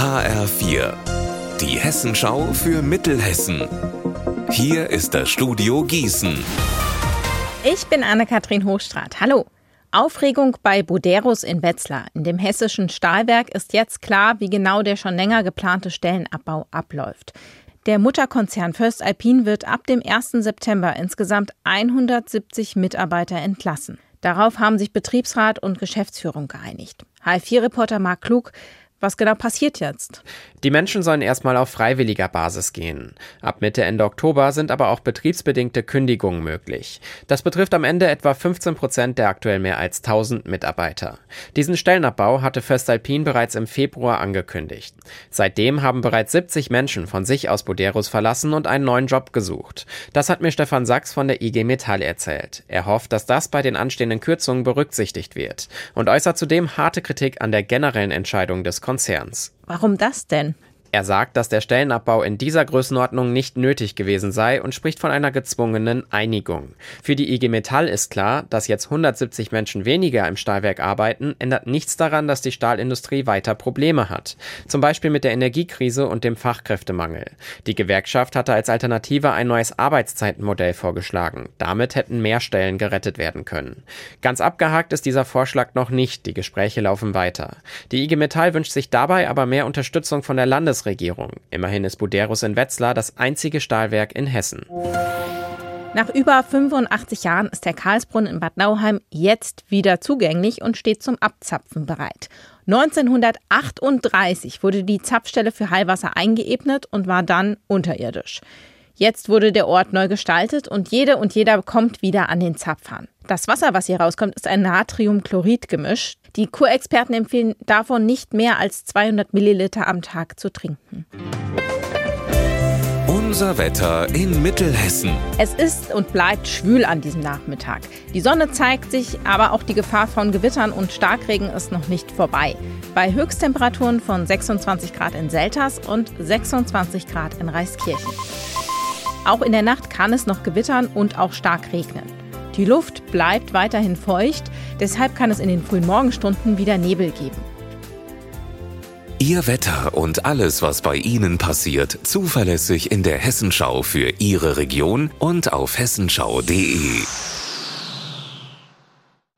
HR4, die Hessenschau für Mittelhessen. Hier ist das Studio Gießen. Ich bin Anne-Kathrin Hochstrat. Hallo. Aufregung bei Buderus in Wetzlar. In dem hessischen Stahlwerk ist jetzt klar, wie genau der schon länger geplante Stellenabbau abläuft. Der Mutterkonzern First Alpine wird ab dem 1. September insgesamt 170 Mitarbeiter entlassen. Darauf haben sich Betriebsrat und Geschäftsführung geeinigt. HL4-Reporter Marc Klug was genau passiert jetzt? Die Menschen sollen erstmal auf freiwilliger Basis gehen. Ab Mitte, Ende Oktober sind aber auch betriebsbedingte Kündigungen möglich. Das betrifft am Ende etwa 15 Prozent der aktuell mehr als 1000 Mitarbeiter. Diesen Stellenabbau hatte Föstalpin bereits im Februar angekündigt. Seitdem haben bereits 70 Menschen von sich aus Boderus verlassen und einen neuen Job gesucht. Das hat mir Stefan Sachs von der IG Metall erzählt. Er hofft, dass das bei den anstehenden Kürzungen berücksichtigt wird und äußert zudem harte Kritik an der generellen Entscheidung des Konzerns. Warum das denn? Er sagt, dass der Stellenabbau in dieser Größenordnung nicht nötig gewesen sei und spricht von einer gezwungenen Einigung. Für die IG Metall ist klar, dass jetzt 170 Menschen weniger im Stahlwerk arbeiten, ändert nichts daran, dass die Stahlindustrie weiter Probleme hat. Zum Beispiel mit der Energiekrise und dem Fachkräftemangel. Die Gewerkschaft hatte als Alternative ein neues Arbeitszeitenmodell vorgeschlagen. Damit hätten mehr Stellen gerettet werden können. Ganz abgehakt ist dieser Vorschlag noch nicht. Die Gespräche laufen weiter. Die IG Metall wünscht sich dabei aber mehr Unterstützung von der Landes Landesregierung. Immerhin ist Buderus in Wetzlar das einzige Stahlwerk in Hessen. Nach über 85 Jahren ist der Karlsbrunnen in Bad Nauheim jetzt wieder zugänglich und steht zum Abzapfen bereit. 1938 wurde die Zapfstelle für Heilwasser eingeebnet und war dann unterirdisch. Jetzt wurde der Ort neu gestaltet und jede und jeder kommt wieder an den Zapfhahn. Das Wasser, was hier rauskommt, ist ein Natriumchlorid-Gemisch. Die Kurexperten empfehlen davon nicht mehr als 200 Milliliter am Tag zu trinken. Unser Wetter in Mittelhessen. Es ist und bleibt schwül an diesem Nachmittag. Die Sonne zeigt sich, aber auch die Gefahr von Gewittern und Starkregen ist noch nicht vorbei. Bei Höchsttemperaturen von 26 Grad in Selters und 26 Grad in Reiskirchen. Auch in der Nacht kann es noch gewittern und auch stark regnen. Die Luft bleibt weiterhin feucht, deshalb kann es in den frühen Morgenstunden wieder Nebel geben. Ihr Wetter und alles, was bei Ihnen passiert, zuverlässig in der Hessenschau für Ihre Region und auf hessenschau.de.